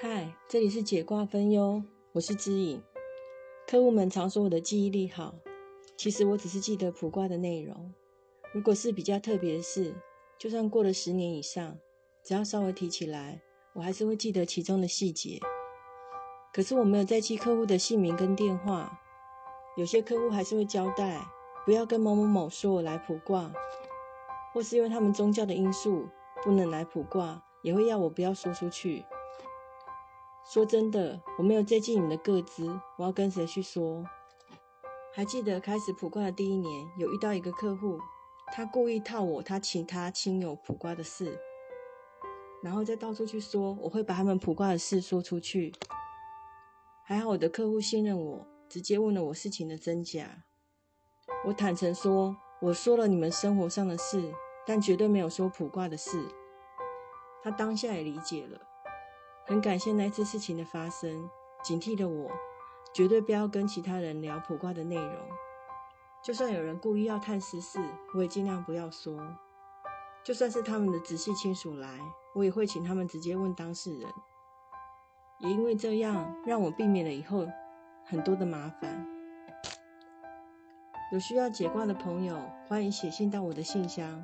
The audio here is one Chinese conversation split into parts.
嗨，这里是解卦分忧，我是知影。客户们常说我的记忆力好，其实我只是记得卜卦的内容。如果是比较特别的事，就算过了十年以上，只要稍微提起来，我还是会记得其中的细节。可是我没有再记客户的姓名跟电话，有些客户还是会交代不要跟某某某说我来卜卦，或是因为他们宗教的因素不能来卜卦，也会要我不要说出去。说真的，我没有接近你们的个资，我要跟谁去说？还记得开始卜卦的第一年，有遇到一个客户，他故意套我他其他亲友卜卦的事，然后再到处去说我会把他们卜卦的事说出去。还好我的客户信任我，直接问了我事情的真假。我坦诚说，我说了你们生活上的事，但绝对没有说卜卦的事。他当下也理解了。很感谢那次事情的发生，警惕了我，绝对不要跟其他人聊卜卦的内容。就算有人故意要探私事，我也尽量不要说。就算是他们的直系亲属来，我也会请他们直接问当事人。也因为这样，让我避免了以后很多的麻烦。有需要解卦的朋友，欢迎写信到我的信箱，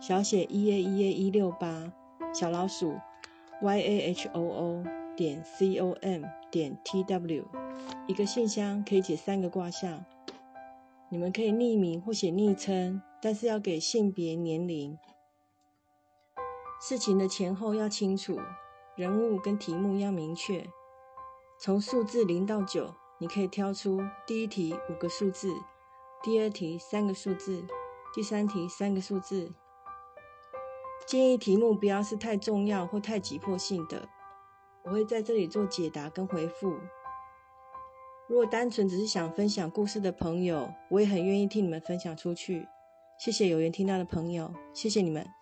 小写 e a e a 一六八小老鼠。Y a h o o 点 c o m 点 t w 一个信箱可以写三个卦象，你们可以匿名或写昵称，但是要给性别、年龄、事情的前后要清楚，人物跟题目要明确。从数字零到九，你可以挑出第一题五个数字，第二题三个数字，第三题三个数字。建议题目不要是太重要或太急迫性的，我会在这里做解答跟回复。如果单纯只是想分享故事的朋友，我也很愿意替你们分享出去。谢谢有缘听到的朋友，谢谢你们。